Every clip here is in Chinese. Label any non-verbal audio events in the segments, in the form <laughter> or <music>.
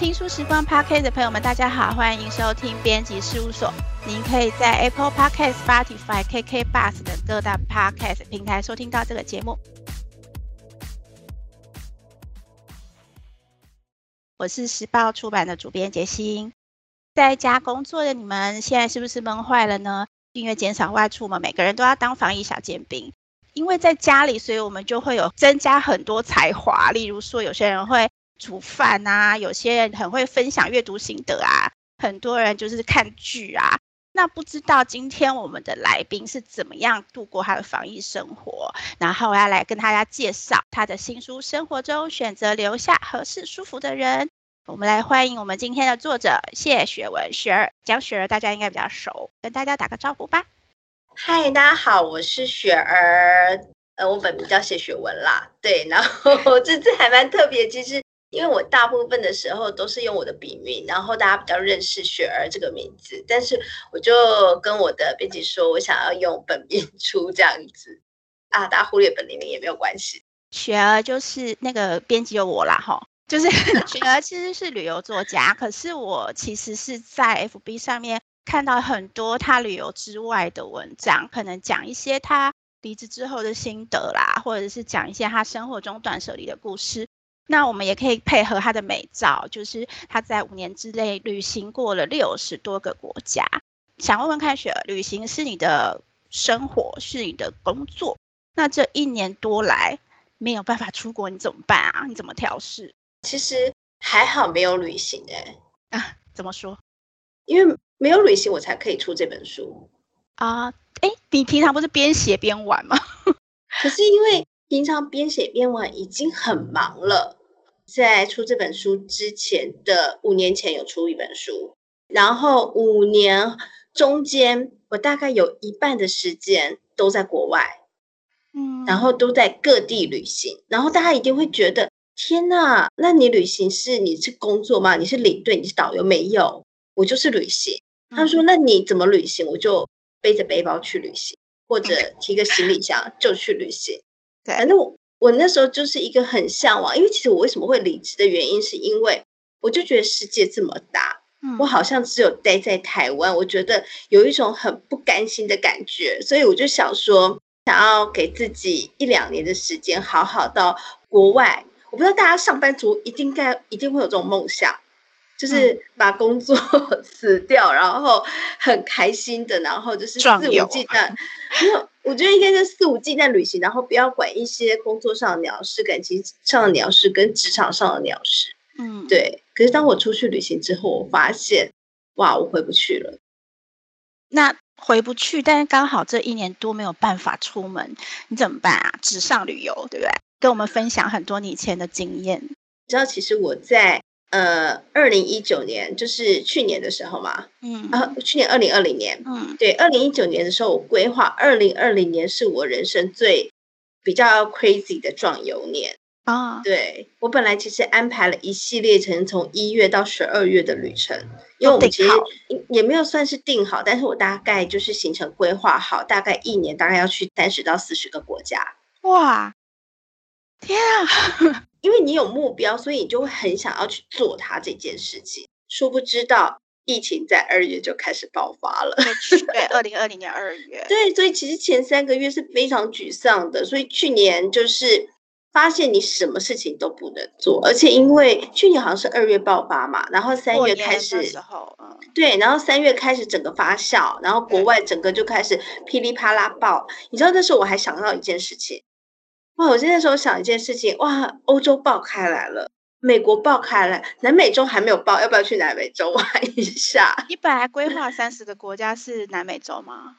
听书时光 Podcast 的朋友们，大家好，欢迎收听编辑事务所。您可以在 Apple Podcast、Spotify、KK Bus 等各大 Podcast 平台收听到这个节目。我是时报出版的主编杰心。在家工作的你们，现在是不是闷坏了呢？因为减少外出嘛，每个人都要当防疫小尖兵。因为在家里，所以我们就会有增加很多才华。例如说，有些人会煮饭啊，有些人很会分享阅读心得啊，很多人就是看剧啊。那不知道今天我们的来宾是怎么样度过他的防疫生活？然后我要来跟大家介绍他的新书《生活中选择留下合适舒服的人》。我们来欢迎我们今天的作者谢雪文雪儿，讲雪儿大家应该比较熟，跟大家打个招呼吧。嗨，大家好，我是雪儿，呃，我本名叫谢雪文啦。对，然后 <laughs> 这次还蛮特别，其实。因为我大部分的时候都是用我的笔名，然后大家比较认识雪儿这个名字，但是我就跟我的编辑说，我想要用本名 <laughs> 出这样子啊，大家忽略本名也没有关系。雪儿就是那个编辑有我啦，哈，就是 <laughs> 雪儿其实是旅游作家，可是我其实是在 FB 上面看到很多他旅游之外的文章，可能讲一些他离职之后的心得啦，或者是讲一些他生活中断舍离的故事。那我们也可以配合他的美照，就是他在五年之内旅行过了六十多个国家。想问问看雪儿，旅行是你的生活，是你的工作，那这一年多来没有办法出国，你怎么办啊？你怎么调试？其实还好没有旅行哎、欸，啊，怎么说？因为没有旅行，我才可以出这本书啊。哎、欸，你平常不是边写边玩吗？<laughs> 可是因为平常边写边玩已经很忙了。在出这本书之前的五年前有出一本书，然后五年中间我大概有一半的时间都在国外，嗯，然后都在各地旅行，然后大家一定会觉得天哪，那你旅行是你是工作吗？你是领队，你是导游？没有，我就是旅行。他说那你怎么旅行？我就背着背包去旅行，或者提个行李箱就去旅行。对，反正我。那时候就是一个很向往，因为其实我为什么会离职的原因，是因为我就觉得世界这么大，嗯，我好像只有待在台湾，我觉得有一种很不甘心的感觉，所以我就想说，想要给自己一两年的时间，好好到国外。我不知道大家上班族一定该一定会有这种梦想，就是把工作 <laughs> 辞掉，然后很开心的，然后就是肆无忌惮。我觉得应该是肆无忌惮旅行，然后不要管一些工作上的鸟事、感情上的鸟事跟职场上的鸟事。嗯，对。可是当我出去旅行之后，我发现，哇，我回不去了。那回不去，但是刚好这一年多没有办法出门，你怎么办啊？纸上旅游，对不对？跟我们分享很多你以前的经验。你知道，其实我在。呃，二零一九年就是去年的时候嘛，嗯，啊，去年二零二零年，嗯，对，二零一九年的时候，我规划二零二零年是我人生最比较 crazy 的壮游年啊。对，我本来其实安排了一系列程，从一月到十二月的旅程，因为我们其实也没有算是定好，但是我大概就是行程规划好，大概一年大概要去三十到四十个国家。哇，天啊！因为你有目标，所以你就会很想要去做它这件事情。殊不知道，疫情在二月就开始爆发了。对，<laughs> 二零二零年二月。对，所以其实前三个月是非常沮丧的。所以去年就是发现你什么事情都不能做，而且因为去年好像是二月爆发嘛，然后三月开始，时候，嗯，对，然后三月开始整个发酵，然后国外整个就开始噼里啪啦爆。你知道那时候我还想到一件事情。哇！我现在时候想一件事情，哇，欧洲爆开来了，美国爆开来，南美洲还没有爆，要不要去南美洲玩一下？<laughs> 你本来规划三十个国家是南美洲吗？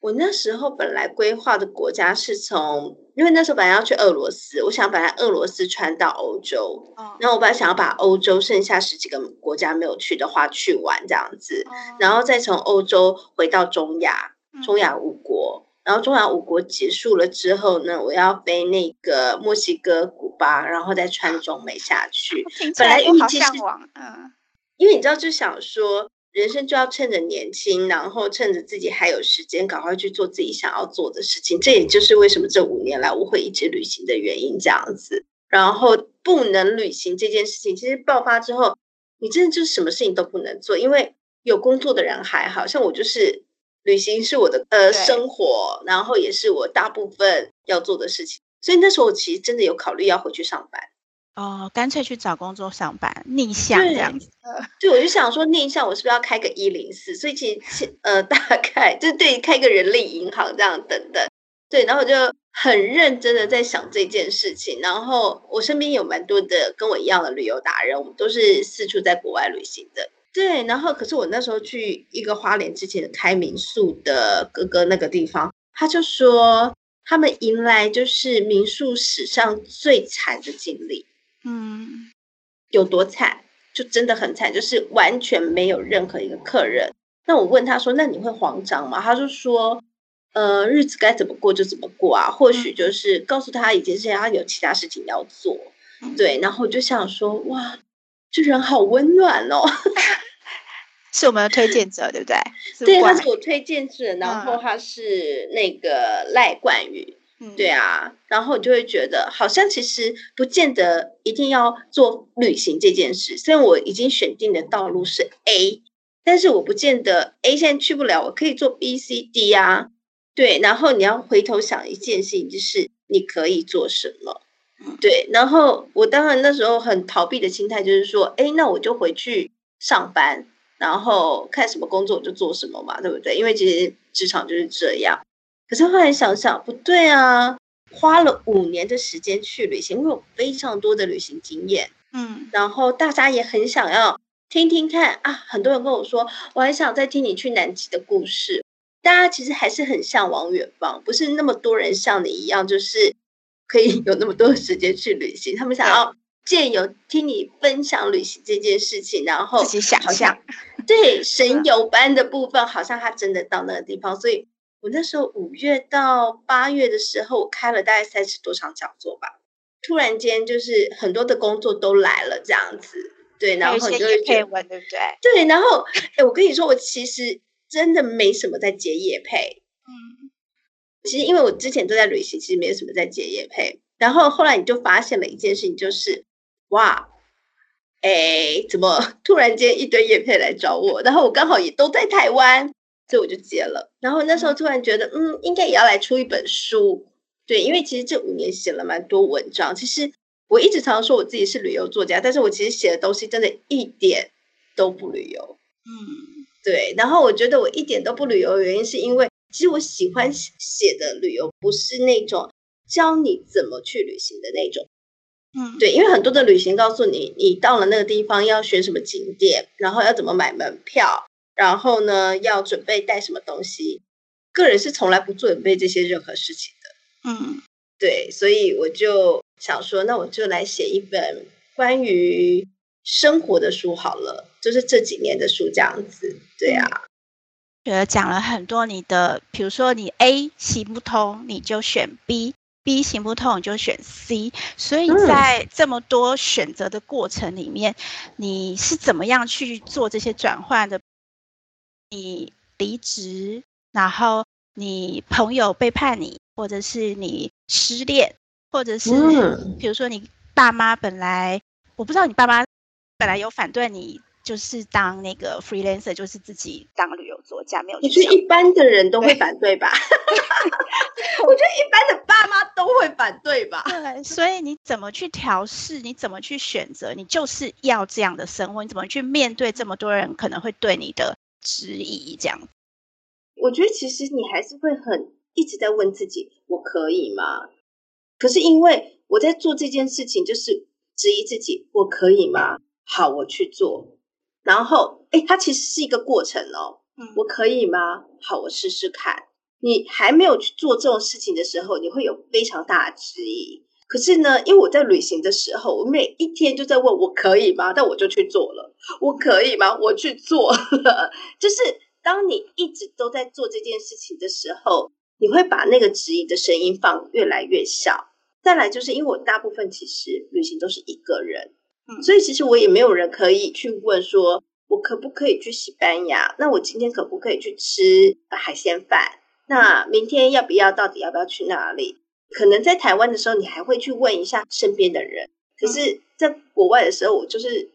我那时候本来规划的国家是从，因为那时候本来要去俄罗斯，我想把俄罗斯穿到欧洲，哦，然后我本来想要把欧洲剩下十几个国家没有去的话去玩这样子，哦，然后再从欧洲回到中亚，中亚五国。嗯然后中亚五国结束了之后呢，我要飞那个墨西哥、古巴，然后再穿中美下去。本来预计是，嗯，因为你知道，就想说人生就要趁着年轻，然后趁着自己还有时间，赶快去做自己想要做的事情。这也就是为什么这五年来我会一直旅行的原因，这样子。然后不能旅行这件事情，其实爆发之后，你真的就是什么事情都不能做，因为有工作的人还好像我就是旅行是我的呃生活，然后也是我大部分要做的事情，所以那时候我其实真的有考虑要回去上班。哦，干脆去找工作上班，逆向这样子。对，我就想说逆向，我是不是要开个一零四？所以其实呃，大概就对开个人力银行这样等等。对，然后我就很认真的在想这件事情。然后我身边有蛮多的跟我一样的旅游达人，我们都是四处在国外旅行的。对，然后可是我那时候去一个花莲之前开民宿的哥哥那个地方，他就说他们迎来就是民宿史上最惨的经历。嗯，有多惨？就真的很惨，就是完全没有任何一个客人。那我问他说：“那你会慌张吗？”他就说：“呃，日子该怎么过就怎么过啊。或许就是告诉他一件事情，他有其他事情要做。嗯”对，然后我就想说：“哇，这人好温暖哦，<laughs> 是我们的推荐者，对不对？”对，他是我推荐者，然后他是那个赖冠宇。对啊，然后你就会觉得好像其实不见得一定要做旅行这件事。虽然我已经选定的道路是 A，但是我不见得 A 现在去不了，我可以做 B、C、D 啊。对，然后你要回头想一件事情，就是你可以做什么。对，然后我当然那时候很逃避的心态就是说，哎，那我就回去上班，然后看什么工作我就做什么嘛，对不对？因为其实职场就是这样。可是后来想想，不对啊！花了五年的时间去旅行，我有非常多的旅行经验，嗯，然后大家也很想要听听看啊。很多人跟我说，我还想再听你去南极的故事。大家其实还是很向往远方，不是那么多人像你一样，就是可以有那么多的时间去旅行。他们想要借由听你分享旅行这件事情，然后自己想象，对神游般的部分，好像他真的到那个地方，所以。我那时候五月到八月的时候，我开了大概三十多场讲座吧。突然间，就是很多的工作都来了，这样子，对，然后你就会配文，对不对？对，然后，哎，我跟你说，我其实真的没什么在接业配，嗯，其实因为我之前都在旅行，其实没有什么在接业配。然后后来你就发现了一件事情，就是哇，哎，怎么突然间一堆业配来找我？然后我刚好也都在台湾。所以我就接了，然后那时候突然觉得，嗯，应该也要来出一本书，对，因为其实这五年写了蛮多文章。其实我一直常常说我自己是旅游作家，但是我其实写的东西真的一点都不旅游，嗯，对。然后我觉得我一点都不旅游的原因，是因为其实我喜欢写的旅游不是那种教你怎么去旅行的那种，嗯，对，因为很多的旅行告诉你，你到了那个地方要选什么景点，然后要怎么买门票。然后呢，要准备带什么东西？个人是从来不准备这些任何事情的。嗯，对，所以我就想说，那我就来写一本关于生活的书好了，就是这几年的书这样子。对啊，觉得讲了很多你的，比如说你 A 行不通，你就选 B；B 行不通，你就选 C。所以在这么多选择的过程里面，嗯、你是怎么样去做这些转换的？你离职，然后你朋友背叛你，或者是你失恋，或者是比如说你爸妈本来，我不知道你爸妈本来有反对你，就是当那个 freelancer，就是自己当旅游作家，没有？我觉得一般的人都会反对吧？<laughs> 我觉得一般的爸妈都会反对吧？对，所以你怎么去调试？你怎么去选择？你就是要这样的生活？你怎么去面对这么多人可能会对你的？质疑这样，我觉得其实你还是会很一直在问自己，我可以吗？可是因为我在做这件事情，就是质疑自己，我可以吗？好，我去做。然后，哎，它其实是一个过程哦。嗯，我可以吗？好，我试试看。你还没有去做这种事情的时候，你会有非常大的质疑。可是呢，因为我在旅行的时候，我每一天就在问我可以吗？但我就去做了。我可以吗？我去做了。<laughs> 就是当你一直都在做这件事情的时候，你会把那个质疑的声音放越来越小。再来就是因为我大部分其实旅行都是一个人，嗯，所以其实我也没有人可以去问说，我可不可以去西班牙？那我今天可不可以去吃海鲜饭？那明天要不要？到底要不要去哪里？可能在台湾的时候，你还会去问一下身边的人。可是，在国外的时候，我就是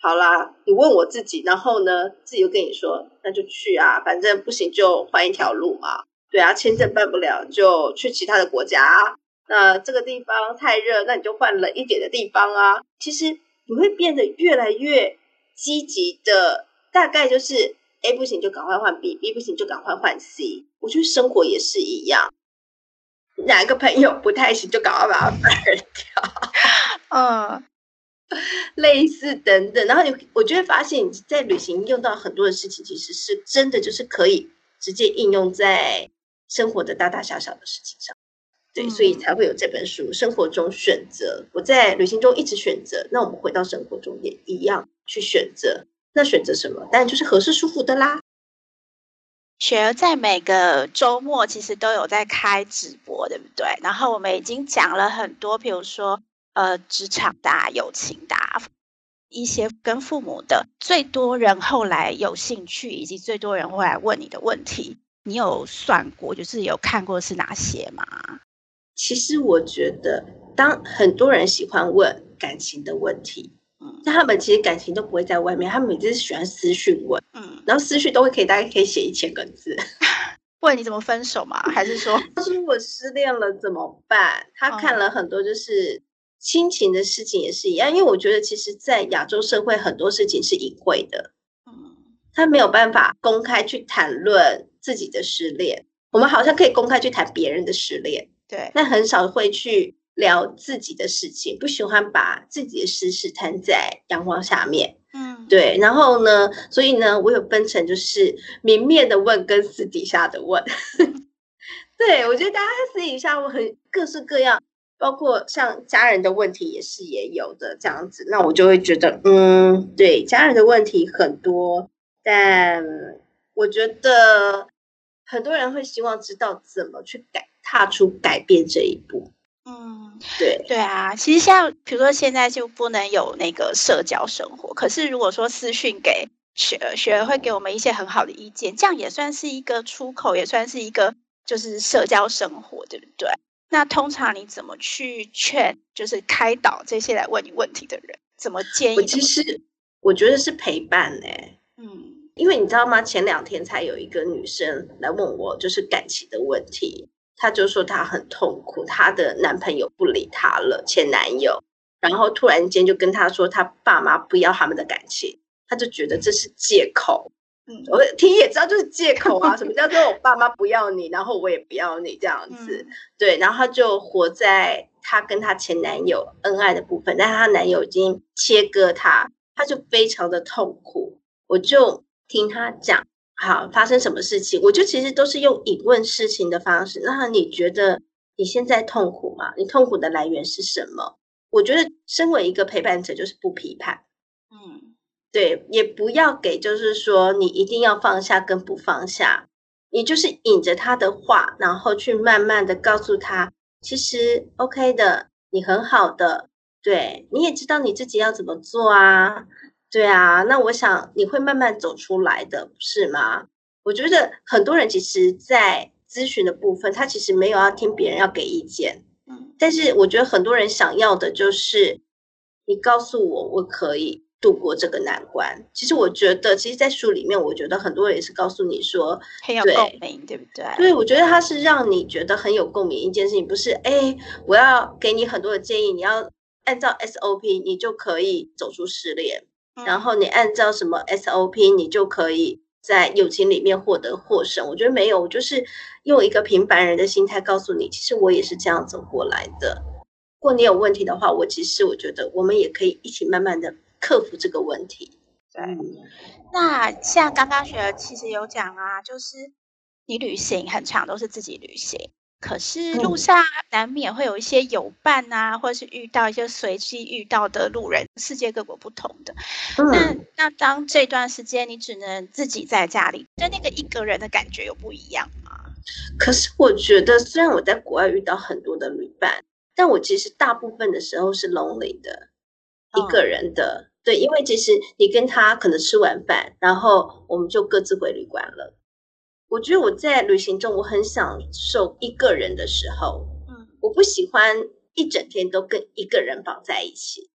好啦，你问我自己，然后呢，自己又跟你说，那就去啊，反正不行就换一条路嘛。对啊，签证办不了就去其他的国家啊。那这个地方太热，那你就换冷一点的地方啊。其实你会变得越来越积极的，大概就是 A 不行就赶快换 B，B 不行就赶快换 C。我觉得生活也是一样，哪个朋友不太行就赶快把他 fire 掉。<laughs> 嗯。类似等等，然后你，我就会发现你在旅行用到很多的事情，其实是真的就是可以直接应用在生活的大大小小的事情上。对，所以才会有这本书《生活中选择》。我在旅行中一直选择，那我们回到生活中也一样去选择。那选择什么？当然就是合适舒服的啦。雪儿在每个周末其实都有在开直播，对不对？然后我们已经讲了很多，比如说。呃，职场的、啊、友情的、啊，一些跟父母的，最多人后来有兴趣，以及最多人会来问你的问题，你有算过，就是有看过是哪些吗？其实我觉得，当很多人喜欢问感情的问题，嗯，那他们其实感情都不会在外面，他们每次是喜欢私讯问，嗯，然后私讯都会可以大概可以写一千个字，<laughs> 问你怎么分手吗？还是说，他说我失恋了怎么办？他看了很多就是。亲情的事情也是一样，因为我觉得其实，在亚洲社会很多事情是隐晦的，嗯，他没有办法公开去谈论自己的失恋。我们好像可以公开去谈别人的失恋，对，那很少会去聊自己的事情，不喜欢把自己的私事摊在阳光下面，嗯，对。然后呢，所以呢，我有分成就是明面的问跟私底下的问，<laughs> 对，我觉得大家私底下我很各式各样。包括像家人的问题也是也有的这样子，那我就会觉得，嗯，对，家人的问题很多，但我觉得很多人会希望知道怎么去改，踏出改变这一步。嗯，对，对啊，其实像比如说现在就不能有那个社交生活，可是如果说私讯给雪儿，雪儿会给我们一些很好的意见，这样也算是一个出口，也算是一个就是社交生活，对不对？那通常你怎么去劝，就是开导这些来问你问题的人？怎么建议？我其实我觉得是陪伴呢、欸。嗯，因为你知道吗？前两天才有一个女生来问我，就是感情的问题。她就说她很痛苦，她的男朋友不理她了，前男友，然后突然间就跟她说，她爸妈不要他们的感情，她就觉得这是借口。嗯，我听也知道就是借口啊。什么叫做我 <laughs> 爸妈不要你，然后我也不要你这样子？嗯、对，然后她就活在她跟她前男友恩爱的部分，但是她男友已经切割她，她就非常的痛苦。我就听她讲，好，发生什么事情？我就其实都是用引问事情的方式。那你觉得你现在痛苦吗？你痛苦的来源是什么？我觉得身为一个陪伴者，就是不批判。嗯。对，也不要给，就是说你一定要放下跟不放下，你就是引着他的话，然后去慢慢的告诉他，其实 OK 的，你很好的，对，你也知道你自己要怎么做啊，对啊，那我想你会慢慢走出来的，不是吗？我觉得很多人其实，在咨询的部分，他其实没有要听别人要给意见，嗯，但是我觉得很多人想要的就是你告诉我，我可以。度过这个难关，其实我觉得，其实，在书里面，我觉得很多人也是告诉你说，很有共鸣，对不对？对，我觉得他是让你觉得很有共鸣一件事情，不是哎，我要给你很多的建议，你要按照 SOP，你就可以走出失恋，嗯、然后你按照什么 SOP，你就可以在友情里面获得获胜。我觉得没有，我就是用一个平凡人的心态告诉你，其实我也是这样走过来的。如果你有问题的话，我其实我觉得我们也可以一起慢慢的。克服这个问题，对。那像刚刚雪儿其实有讲啊，就是你旅行很常都是自己旅行，可是路上难免会有一些友伴啊，嗯、或者是遇到一些随机遇到的路人，世界各国不同的。嗯、那那当这段时间你只能自己在家里，跟那个一个人的感觉有不一样吗？可是我觉得，虽然我在国外遇到很多的旅伴，但我其实大部分的时候是 lonely 的，嗯、一个人的。对，因为其实你跟他可能吃完饭，然后我们就各自回旅馆了。我觉得我在旅行中，我很享受一个人的时候。嗯，我不喜欢一整天都跟一个人绑在一起。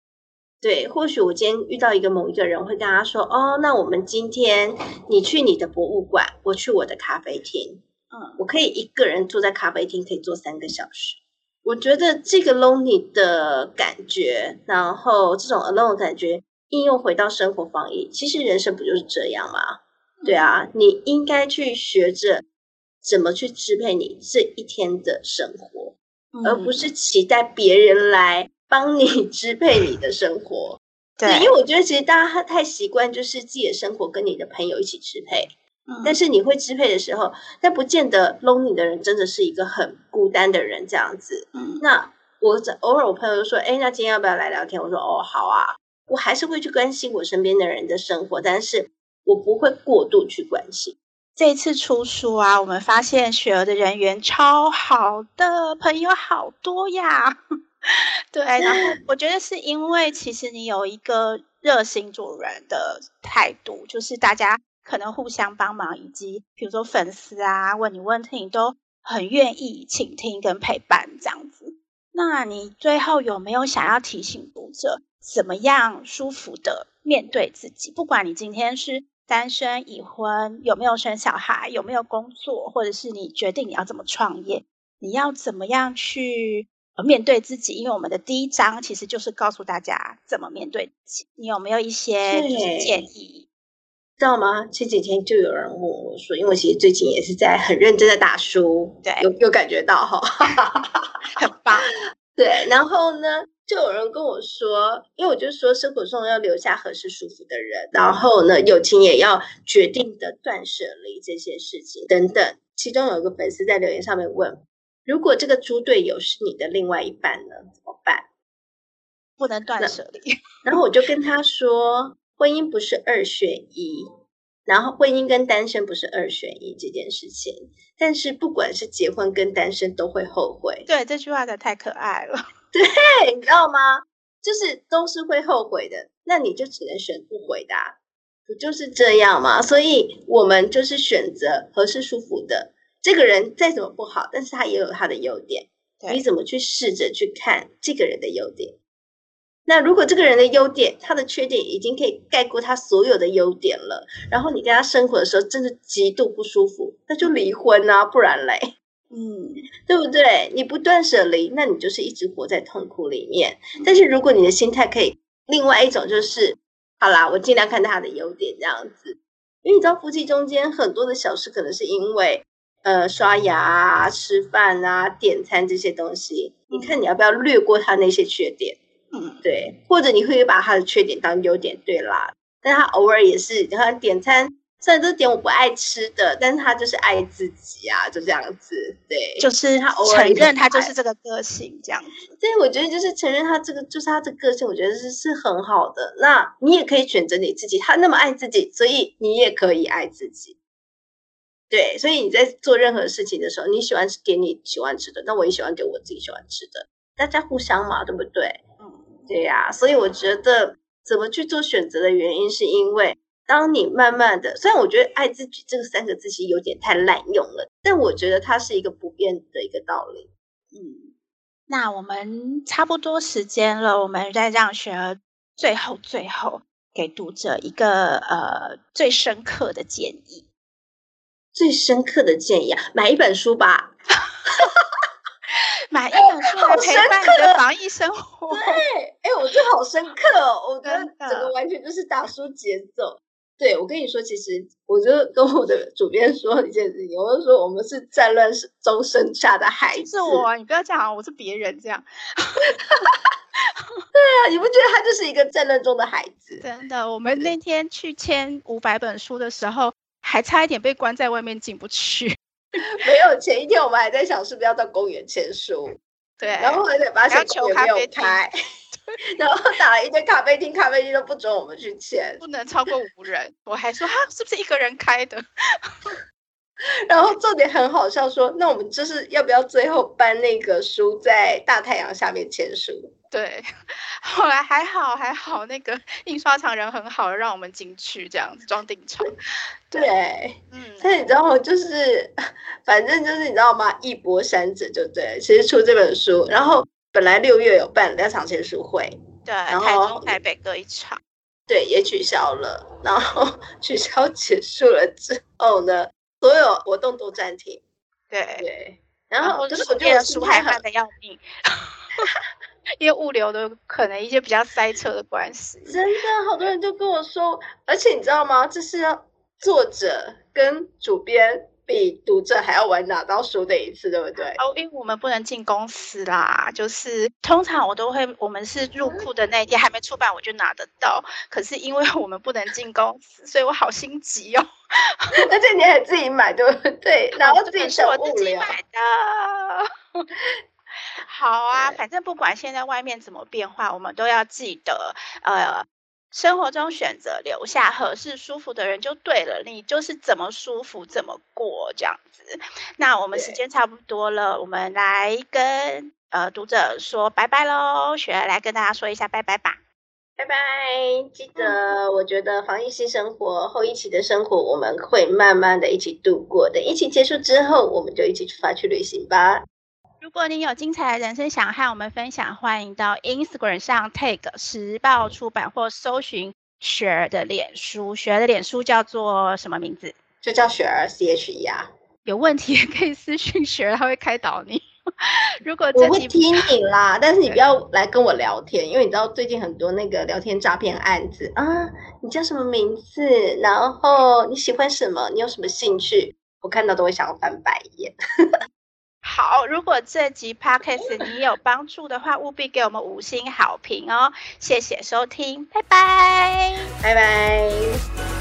对，或许我今天遇到一个某一个人，会跟他说：“哦，那我们今天你去你的博物馆，我去我的咖啡厅。嗯，我可以一个人坐在咖啡厅，可以坐三个小时。我觉得这个 lonely 的感觉，然后这种 alone 的感觉，应用回到生活防疫，其实人生不就是这样吗？对啊，你应该去学着怎么去支配你这一天的生活，嗯、而不是期待别人来。帮你 <laughs> 支配你的生活，<laughs> 对，对，因为我觉得其实大家太习惯，就是自己的生活跟你的朋友一起支配。嗯，但是你会支配的时候，但不见得 lonely 的人真的是一个很孤单的人这样子。嗯，那我偶尔我朋友就说，哎，那今天要不要来聊天？我说，哦，好啊，我还是会去关心我身边的人的生活，但是我不会过度去关心。这次出书啊，我们发现雪儿的人缘超好的，朋友好多呀。<laughs> 对，然后我觉得是因为其实你有一个热心助人的态度，就是大家可能互相帮忙，以及比如说粉丝啊问你问题，你都很愿意倾听跟陪伴这样子。那你最后有没有想要提醒读者，怎么样舒服的面对自己？不管你今天是单身、已婚，有没有生小孩，有没有工作，或者是你决定你要怎么创业，你要怎么样去？面对自己，因为我们的第一章其实就是告诉大家怎么面对自己。你有没有一些建议？知道吗？前几天就有人问我说，因为其实最近也是在很认真的打书，对，有有感觉到哈，<laughs> 很棒。对，然后呢，就有人跟我说，因为我就说生活中要留下合适舒服的人，然后呢，友情也要决定的断舍离这些事情等等。其中有一个粉丝在留言上面问。如果这个猪队友是你的另外一半呢？怎么办？不能断舍离。然后我就跟他说，婚姻不是二选一，然后婚姻跟单身不是二选一这件事情。但是不管是结婚跟单身都会后悔。对，这句话的太可爱了。<laughs> 对，你知道吗？就是都是会后悔的，那你就只能选不回答，不就是这样吗？所以我们就是选择合适舒服的。这个人再怎么不好，但是他也有他的优点。你怎么去试着去看这个人的优点？那如果这个人的优点，他的缺点已经可以盖过他所有的优点了，然后你跟他生活的时候真的极度不舒服，那就离婚啊，不然嘞，嗯，对不对？你不断舍离，那你就是一直活在痛苦里面。但是如果你的心态可以，另外一种就是，好啦，我尽量看他的优点，这样子。因为你知道，夫妻中间很多的小事，可能是因为。呃，刷牙啊、吃饭啊、点餐这些东西，你看你要不要略过他那些缺点？嗯，对，或者你会把他的缺点当优点，对啦。但他偶尔也是，你看点餐，虽然这点我不爱吃的，但是他就是爱自己啊，就这样子，对，就是他偶尔承认他就是这个个性这样子。所以我觉得就是承认他这个就是他这个个性，我觉得是是很好的。那你也可以选择你自己，他那么爱自己，所以你也可以爱自己。对，所以你在做任何事情的时候，你喜欢给你喜欢吃的，那我也喜欢给我自己喜欢吃的，大家互相嘛，对不对？嗯，对呀。所以我觉得怎么去做选择的原因，是因为当你慢慢的，虽然我觉得“爱自己”这个三个字其实有点太滥用了，但我觉得它是一个不变的一个道理。嗯，那我们差不多时间了，我们再让雪儿最后最后给读者一个呃最深刻的建议。最深刻的建议啊，买一本书吧，<laughs> 买一本书来陪伴你的防疫生活。对，哎，我觉得好深刻哦，我觉得整个完全就是打书节奏。对，我跟你说，其实我就跟我的主编说一件事情，我就说我们是战乱中生下的孩子。是我，你不要讲，我是别人这样。<laughs> 对啊，你不觉得他就是一个战乱中的孩子？真的，我们那天去签五百本书的时候。还差一点被关在外面进不去。<laughs> 没有，前一天我们还在想是不是要到公园签书，<laughs> 对，然后还得发现公园没有开，然后打了一堆咖啡厅，咖啡厅都不准我们去签，不能超过五人。我还说哈，是不是一个人开的？<laughs> 然后重点很好笑说，说那我们就是要不要最后搬那个书在大太阳下面签书？对，<laughs> 后来还好还好，那个印刷厂人很好，让我们进去这样子装订厂。对，嗯，但你知道吗？就是 <laughs> 反正就是你知道吗？一波三折就对。其实出这本书，然后本来六月有办两场签书会，对，台中、台北各一场，对，也取消了。然后 <laughs> 取消结束了之后呢，所有活动都暂停。对对，然后就是我觉得书还慢的要命，因为物流的可能一些比较塞车的关系。真的，好多人就跟我说，而且你知道吗？这是要作者跟主编。比读者还要晚拿到书的一次，对不对？哦，因为我们不能进公司啦，就是通常我都会，我们是入库的那一天还没出版我就拿得到，可是因为我们不能进公司，所以我好心急哦。<laughs> 而且你还自己买，对不对？然后自己是我自己买的。<laughs> 好啊，反正不管现在外面怎么变化，我们都要记得，呃。生活中选择留下合适舒服的人就对了，你就是怎么舒服怎么过这样子。那我们时间差不多了，我们来跟呃读者说拜拜喽。雪儿来跟大家说一下拜拜吧，拜拜。记得，我觉得防疫新生活后疫情的生活，我们会慢慢的一起度过的。疫情结束之后，我们就一起出发去旅行吧。如果你有精彩的人生想和我们分享，欢迎到 Instagram 上 tag 时报出版或搜寻雪儿的脸书。雪儿的脸书叫做什么名字？就叫雪儿 C H E R。有问题也可以私讯雪儿，他会开导你。<laughs> 如果我会听你啦，<laughs> 但是你不要来跟我聊天，因为你知道最近很多那个聊天诈骗案子啊。你叫什么名字？然后你喜欢什么？你有什么兴趣？我看到都会想要翻白眼。好，如果这集 podcast 你有帮助的话，务必给我们五星好评哦！谢谢收听，拜拜，拜拜。